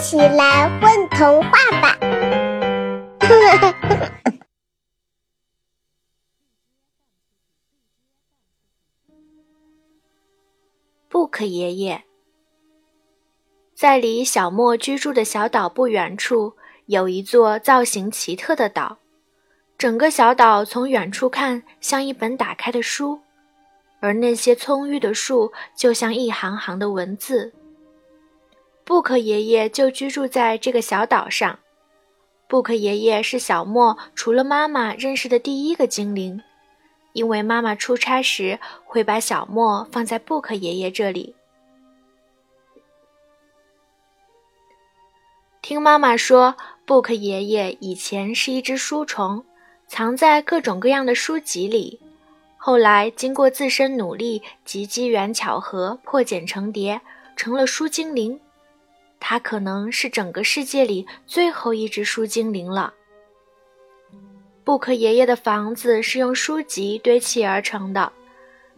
起来问童话吧！布克爷爷在离小莫居住的小岛不远处，有一座造型奇特的岛。整个小岛从远处看，像一本打开的书，而那些葱郁的树就像一行行的文字。布克爷爷就居住在这个小岛上。布克爷爷是小莫除了妈妈认识的第一个精灵，因为妈妈出差时会把小莫放在布克爷爷这里。听妈妈说，布克爷爷以前是一只书虫，藏在各种各样的书籍里，后来经过自身努力及机缘巧合破茧成蝶，成了书精灵。他可能是整个世界里最后一只书精灵了。布克爷爷的房子是用书籍堆砌而成的，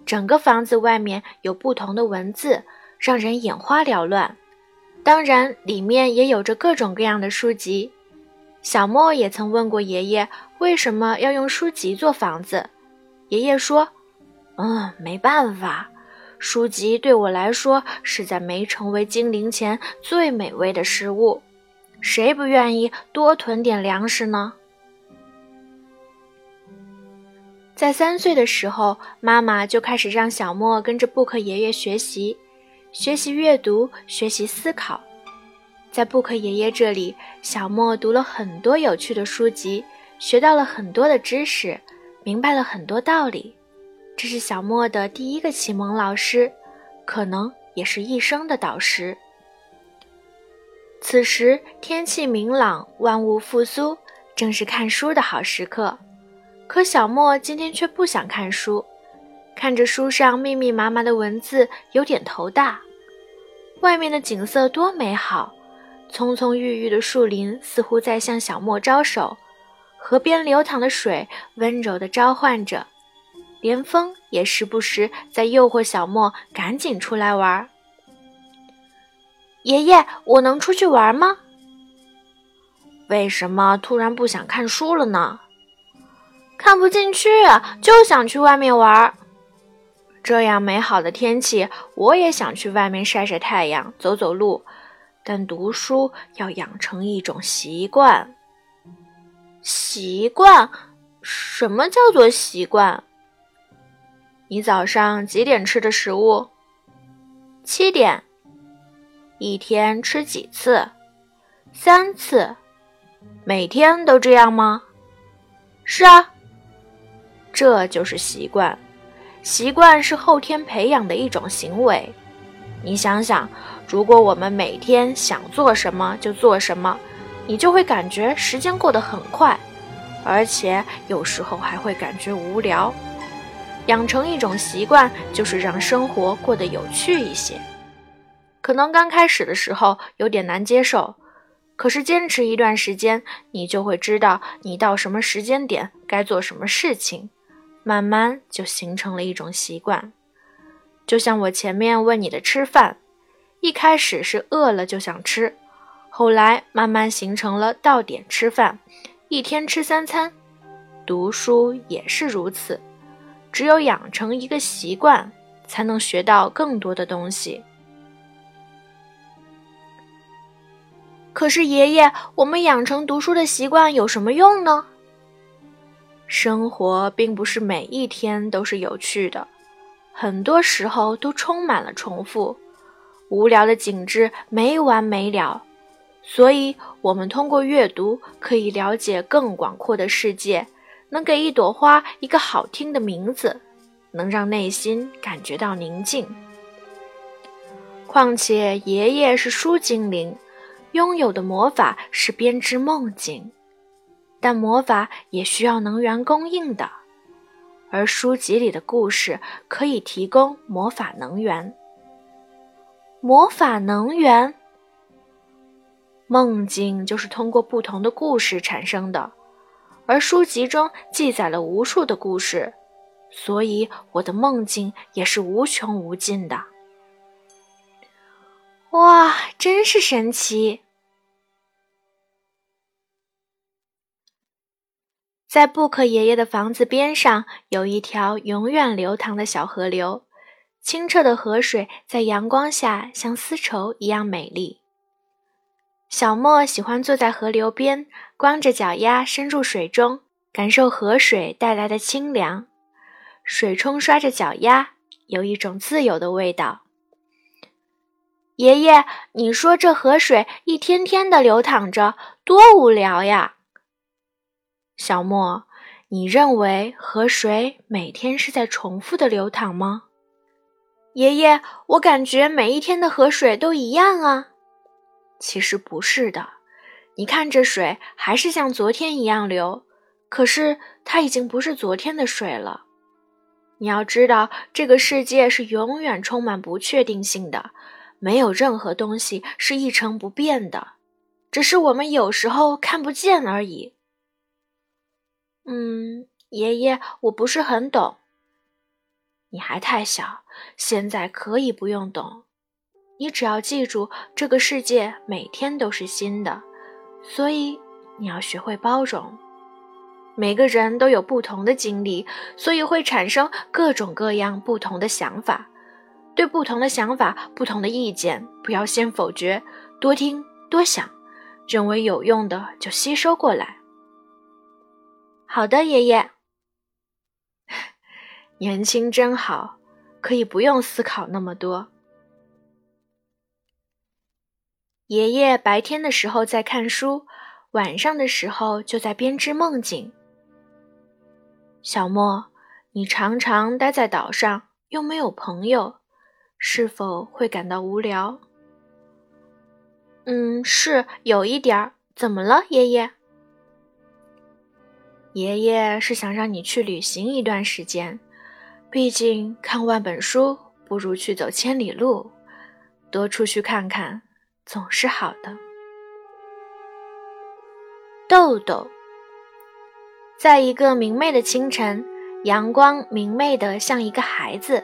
整个房子外面有不同的文字，让人眼花缭乱。当然，里面也有着各种各样的书籍。小莫也曾问过爷爷，为什么要用书籍做房子？爷爷说：“嗯，没办法。”书籍对我来说是在没成为精灵前最美味的食物，谁不愿意多囤点粮食呢？在三岁的时候，妈妈就开始让小莫跟着布克爷爷学习，学习阅读，学习思考。在布克爷爷这里，小莫读了很多有趣的书籍，学到了很多的知识，明白了很多道理。这是小莫的第一个启蒙老师，可能也是一生的导师。此时天气明朗，万物复苏，正是看书的好时刻。可小莫今天却不想看书，看着书上密密麻麻的文字，有点头大。外面的景色多美好，葱葱郁郁的树林似乎在向小莫招手，河边流淌的水温柔地召唤着。连风也时不时在诱惑小莫赶紧出来玩。爷爷，我能出去玩吗？为什么突然不想看书了呢？看不进去，就想去外面玩。这样美好的天气，我也想去外面晒晒太阳、走走路。但读书要养成一种习惯。习惯？什么叫做习惯？你早上几点吃的食物？七点。一天吃几次？三次。每天都这样吗？是啊。这就是习惯。习惯是后天培养的一种行为。你想想，如果我们每天想做什么就做什么，你就会感觉时间过得很快，而且有时候还会感觉无聊。养成一种习惯，就是让生活过得有趣一些。可能刚开始的时候有点难接受，可是坚持一段时间，你就会知道你到什么时间点该做什么事情，慢慢就形成了一种习惯。就像我前面问你的吃饭，一开始是饿了就想吃，后来慢慢形成了到点吃饭，一天吃三餐。读书也是如此。只有养成一个习惯，才能学到更多的东西。可是，爷爷，我们养成读书的习惯有什么用呢？生活并不是每一天都是有趣的，很多时候都充满了重复，无聊的景致没完没了。所以，我们通过阅读可以了解更广阔的世界。能给一朵花一个好听的名字，能让内心感觉到宁静。况且爷爷是书精灵，拥有的魔法是编织梦境，但魔法也需要能源供应的，而书籍里的故事可以提供魔法能源。魔法能源，梦境就是通过不同的故事产生的。而书籍中记载了无数的故事所以我的梦境也是无穷无尽的。哇真是神奇！在布克爷爷的房子边上有一条永远流淌的小河流清澈的河水在阳光下像丝绸一样美丽小莫喜欢坐在河流边，光着脚丫伸入水中，感受河水带来的清凉。水冲刷着脚丫，有一种自由的味道。爷爷，你说这河水一天天的流淌着，多无聊呀！小莫，你认为河水每天是在重复的流淌吗？爷爷，我感觉每一天的河水都一样啊。其实不是的，你看这水还是像昨天一样流，可是它已经不是昨天的水了。你要知道，这个世界是永远充满不确定性的，没有任何东西是一成不变的，只是我们有时候看不见而已。嗯，爷爷，我不是很懂。你还太小，现在可以不用懂。你只要记住，这个世界每天都是新的，所以你要学会包容。每个人都有不同的经历，所以会产生各种各样不同的想法。对不同的想法、不同的意见，不要先否决，多听多想，认为有用的就吸收过来。好的，爷爷。年轻真好，可以不用思考那么多。爷爷白天的时候在看书，晚上的时候就在编织梦境。小莫，你常常待在岛上，又没有朋友，是否会感到无聊？嗯，是有一点儿。怎么了，爷爷？爷爷是想让你去旅行一段时间，毕竟看万本书不如去走千里路，多出去看看总是好的。豆豆，在一个明媚的清晨，阳光明媚的像一个孩子，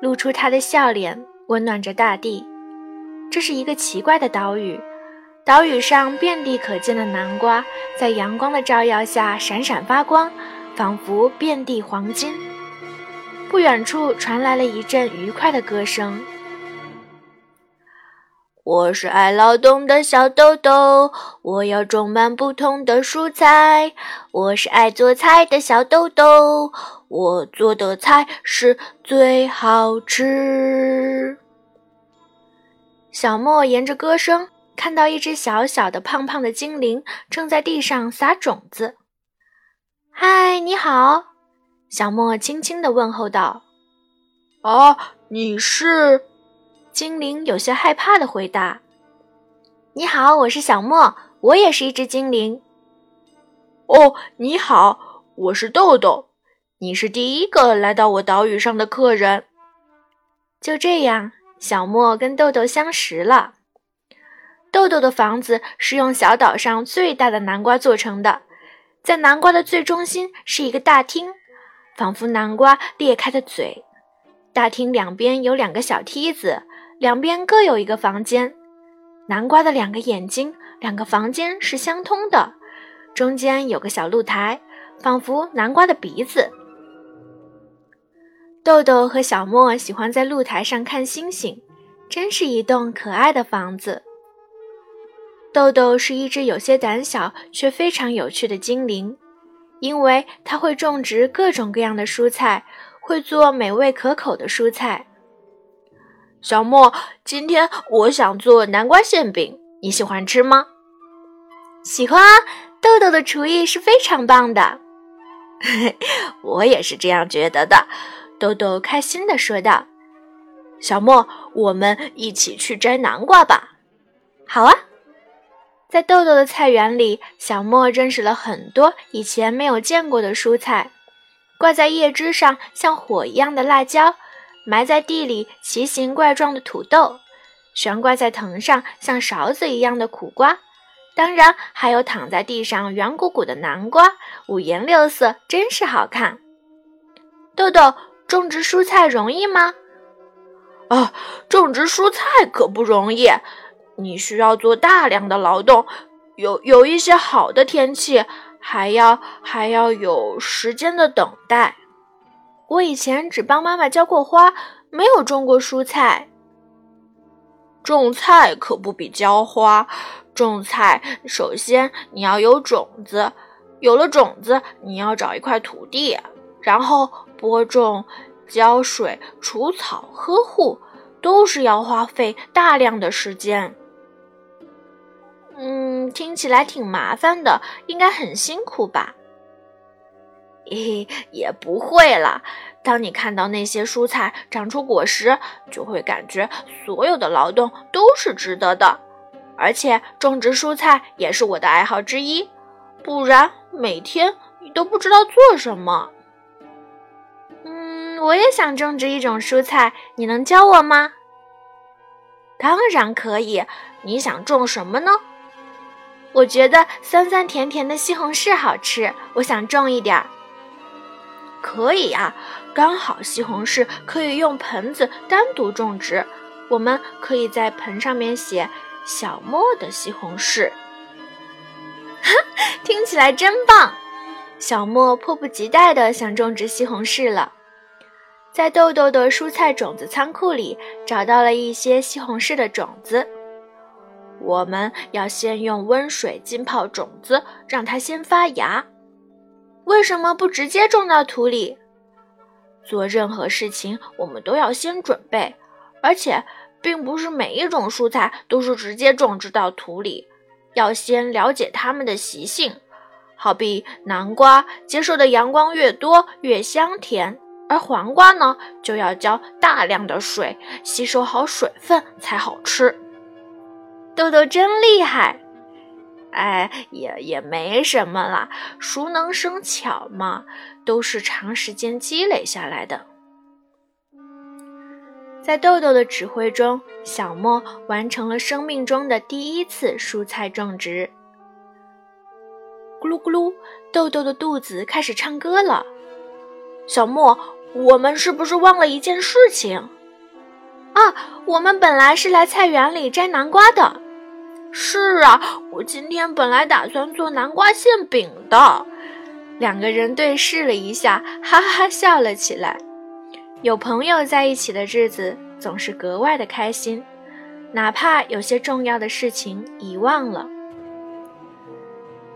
露出他的笑脸，温暖着大地。这是一个奇怪的岛屿。岛屿上遍地可见的南瓜，在阳光的照耀下闪闪发光，仿佛遍地黄金。不远处传来了一阵愉快的歌声：“我是爱劳动的小豆豆，我要种满不同的蔬菜。我是爱做菜的小豆豆，我做的菜是最好吃。”小莫沿着歌声。看到一只小小的、胖胖的精灵正在地上撒种子。“嗨，你好！”小莫轻轻地问候道。“啊，你是？”精灵有些害怕的回答。“你好，我是小莫，我也是一只精灵。”“哦，你好，我是豆豆，你是第一个来到我岛屿上的客人。”就这样，小莫跟豆豆相识了。豆豆的房子是用小岛上最大的南瓜做成的，在南瓜的最中心是一个大厅，仿佛南瓜裂开的嘴。大厅两边有两个小梯子，两边各有一个房间。南瓜的两个眼睛，两个房间是相通的，中间有个小露台，仿佛南瓜的鼻子。豆豆和小莫喜欢在露台上看星星，真是一栋可爱的房子。豆豆是一只有些胆小却非常有趣的精灵，因为它会种植各种各样的蔬菜，会做美味可口的蔬菜。小莫，今天我想做南瓜馅饼，你喜欢吃吗？喜欢啊，豆豆的厨艺是非常棒的。我也是这样觉得的。豆豆开心地说道：“小莫，我们一起去摘南瓜吧。”好啊。在豆豆的菜园里，小莫认识了很多以前没有见过的蔬菜：挂在叶枝上像火一样的辣椒，埋在地里奇形怪状的土豆，悬挂在藤上像勺子一样的苦瓜，当然还有躺在地上圆鼓鼓的南瓜，五颜六色，真是好看。豆豆，种植蔬菜容易吗？啊，种植蔬菜可不容易。你需要做大量的劳动，有有一些好的天气，还要还要有时间的等待。我以前只帮妈妈浇过花，没有种过蔬菜。种菜可不比浇花，种菜首先你要有种子，有了种子，你要找一块土地，然后播种、浇水、除草、呵护，都是要花费大量的时间。嗯，听起来挺麻烦的，应该很辛苦吧？嘿嘿，也不会了。当你看到那些蔬菜长出果实，就会感觉所有的劳动都是值得的。而且种植蔬菜也是我的爱好之一，不然每天你都不知道做什么。嗯，我也想种植一种蔬菜，你能教我吗？当然可以。你想种什么呢？我觉得酸酸甜甜的西红柿好吃，我想种一点儿。可以呀，刚好西红柿可以用盆子单独种植。我们可以在盆上面写“小莫的西红柿”，哈 听起来真棒！小莫迫不及待地想种植西红柿了。在豆豆的蔬菜种子仓库里找到了一些西红柿的种子。我们要先用温水浸泡种子，让它先发芽。为什么不直接种到土里？做任何事情，我们都要先准备，而且并不是每一种蔬菜都是直接种植到土里，要先了解它们的习性。好比南瓜接受的阳光越多越香甜，而黄瓜呢，就要浇大量的水，吸收好水分才好吃。豆豆真厉害。哎，也也没什么啦，熟能生巧嘛，都是长时间积累下来的。在豆豆的指挥中，小莫完成了生命中的第一次蔬菜种植。咕噜咕噜，豆豆的肚子开始唱歌了。小莫，我们是不是忘了一件事情？啊，我们本来是来菜园里摘南瓜的。是啊，我今天本来打算做南瓜馅饼的。两个人对视了一下，哈哈笑了起来。有朋友在一起的日子总是格外的开心，哪怕有些重要的事情遗忘了。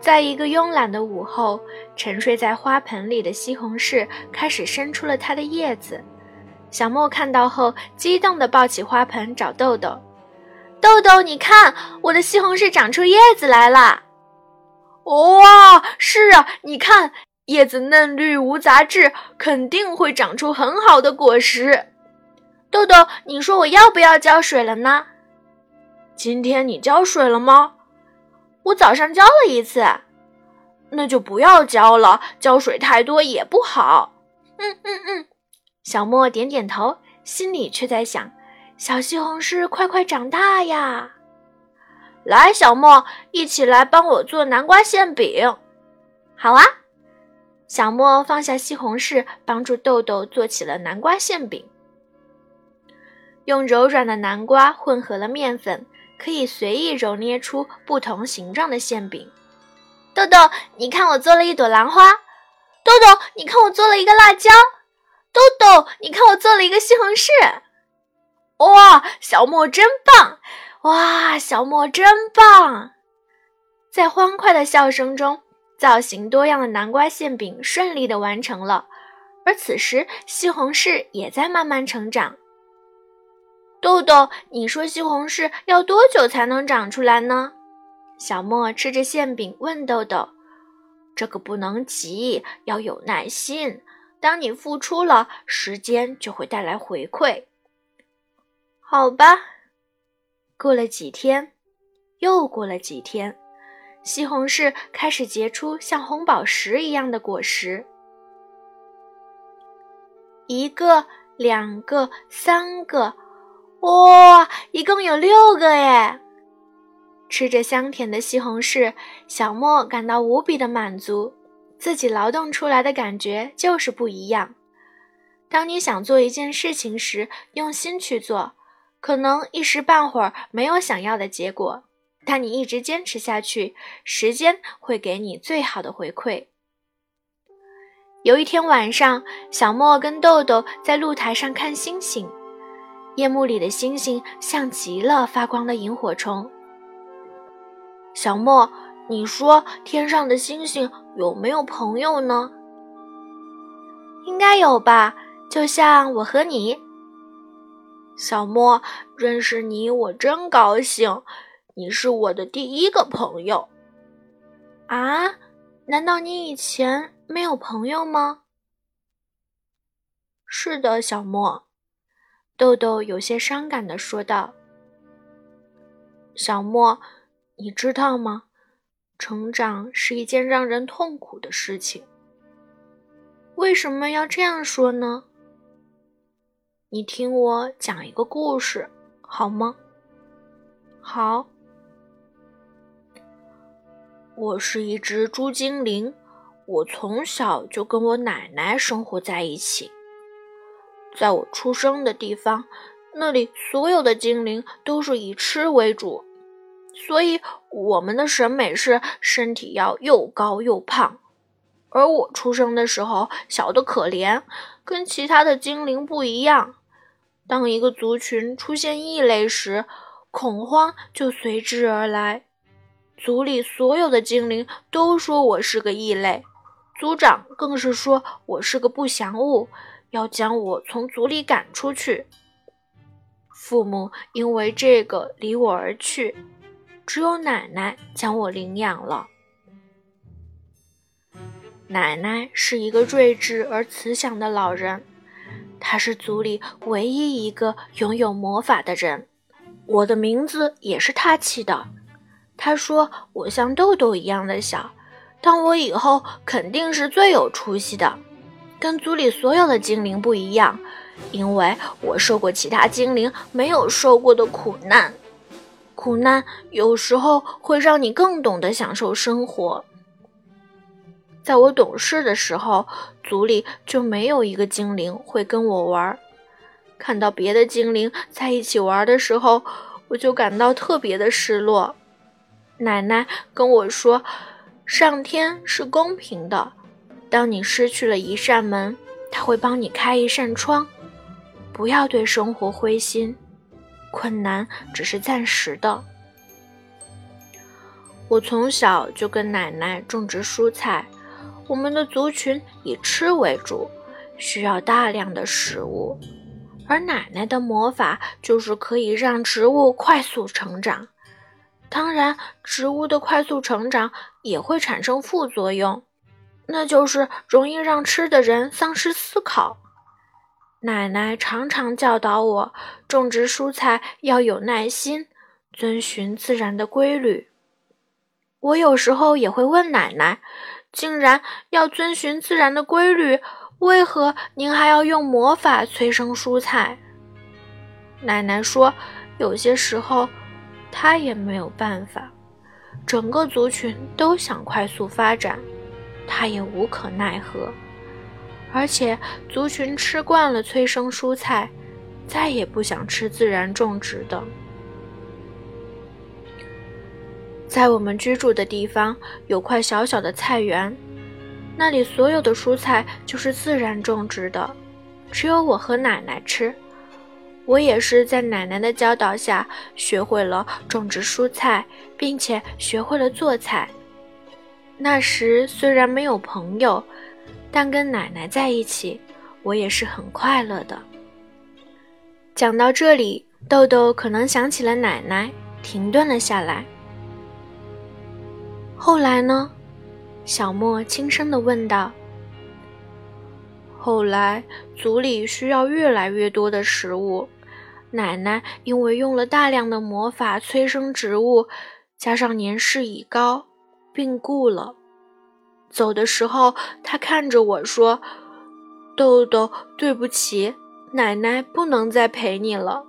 在一个慵懒的午后，沉睡在花盆里的西红柿开始伸出了它的叶子。小莫看到后，激动地抱起花盆找豆豆。豆豆，你看，我的西红柿长出叶子来了！哇，是啊，你看，叶子嫩绿无杂质，肯定会长出很好的果实。豆豆，你说我要不要浇水了呢？今天你浇水了吗？我早上浇了一次，那就不要浇了，浇水太多也不好。嗯嗯嗯，小莫点点头，心里却在想。小西红柿，快快长大呀！来，小莫，一起来帮我做南瓜馅饼。好啊！小莫放下西红柿，帮助豆豆做起了南瓜馅饼。用柔软的南瓜混合了面粉，可以随意揉捏出不同形状的馅饼。豆豆，你看我做了一朵兰花。豆豆，你看我做了一个辣椒。豆豆，你看我做了一个西红柿。哇，小莫真棒！哇，小莫真棒！在欢快的笑声中，造型多样的南瓜馅饼顺利的完成了。而此时，西红柿也在慢慢成长。豆豆，你说西红柿要多久才能长出来呢？小莫吃着馅饼问豆豆：“这个不能急，要有耐心。当你付出了，时间就会带来回馈。”好吧，过了几天，又过了几天，西红柿开始结出像红宝石一样的果实。一个，两个，三个，哇，一共有六个耶！吃着香甜的西红柿，小莫感到无比的满足。自己劳动出来的感觉就是不一样。当你想做一件事情时，用心去做。可能一时半会儿没有想要的结果，但你一直坚持下去，时间会给你最好的回馈。有一天晚上，小莫跟豆豆在露台上看星星，夜幕里的星星像极了发光的萤火虫。小莫，你说天上的星星有没有朋友呢？应该有吧，就像我和你。小莫，认识你我真高兴，你是我的第一个朋友。啊？难道你以前没有朋友吗？是的，小莫。豆豆有些伤感的说道。小莫，你知道吗？成长是一件让人痛苦的事情。为什么要这样说呢？你听我讲一个故事，好吗？好。我是一只猪精灵，我从小就跟我奶奶生活在一起。在我出生的地方，那里所有的精灵都是以吃为主，所以我们的审美是身体要又高又胖。而我出生的时候小的可怜，跟其他的精灵不一样。当一个族群出现异类时，恐慌就随之而来。族里所有的精灵都说我是个异类，族长更是说我是个不祥物，要将我从族里赶出去。父母因为这个离我而去，只有奶奶将我领养了。奶奶是一个睿智而慈祥的老人。他是族里唯一一个拥有魔法的人，我的名字也是他起的。他说我像豆豆一样的小，但我以后肯定是最有出息的，跟族里所有的精灵不一样，因为我受过其他精灵没有受过的苦难。苦难有时候会让你更懂得享受生活。在我懂事的时候，族里就没有一个精灵会跟我玩。看到别的精灵在一起玩的时候，我就感到特别的失落。奶奶跟我说：“上天是公平的，当你失去了一扇门，他会帮你开一扇窗。不要对生活灰心，困难只是暂时的。”我从小就跟奶奶种植蔬菜。我们的族群以吃为主，需要大量的食物，而奶奶的魔法就是可以让植物快速成长。当然，植物的快速成长也会产生副作用，那就是容易让吃的人丧失思考。奶奶常常教导我，种植蔬菜要有耐心，遵循自然的规律。我有时候也会问奶奶。竟然要遵循自然的规律，为何您还要用魔法催生蔬菜？奶奶说，有些时候她也没有办法。整个族群都想快速发展，她也无可奈何。而且族群吃惯了催生蔬菜，再也不想吃自然种植的。在我们居住的地方有块小小的菜园，那里所有的蔬菜就是自然种植的，只有我和奶奶吃。我也是在奶奶的教导下学会了种植蔬菜，并且学会了做菜。那时虽然没有朋友，但跟奶奶在一起，我也是很快乐的。讲到这里，豆豆可能想起了奶奶，停顿了下来。后来呢？小莫轻声地问道。后来族里需要越来越多的食物，奶奶因为用了大量的魔法催生植物，加上年事已高，病故了。走的时候，她看着我说：“豆豆，对不起，奶奶不能再陪你了。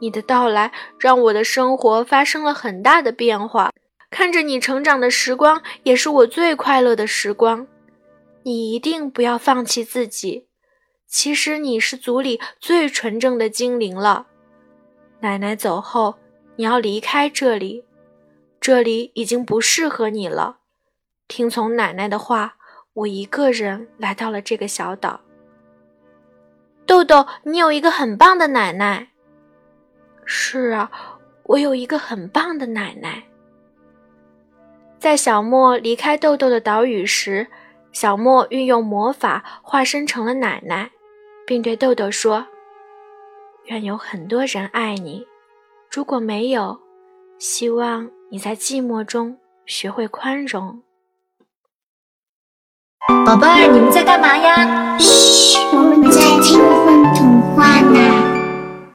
你的到来让我的生活发生了很大的变化。”看着你成长的时光，也是我最快乐的时光。你一定不要放弃自己。其实你是族里最纯正的精灵了。奶奶走后，你要离开这里，这里已经不适合你了。听从奶奶的话，我一个人来到了这个小岛。豆豆，你有一个很棒的奶奶。是啊，我有一个很棒的奶奶。在小莫离开豆豆的岛屿时，小莫运用魔法化身成了奶奶，并对豆豆说：“愿有很多人爱你。如果没有，希望你在寂寞中学会宽容。”宝贝儿，你们在干嘛呀？嘘，我们在听混童话呢。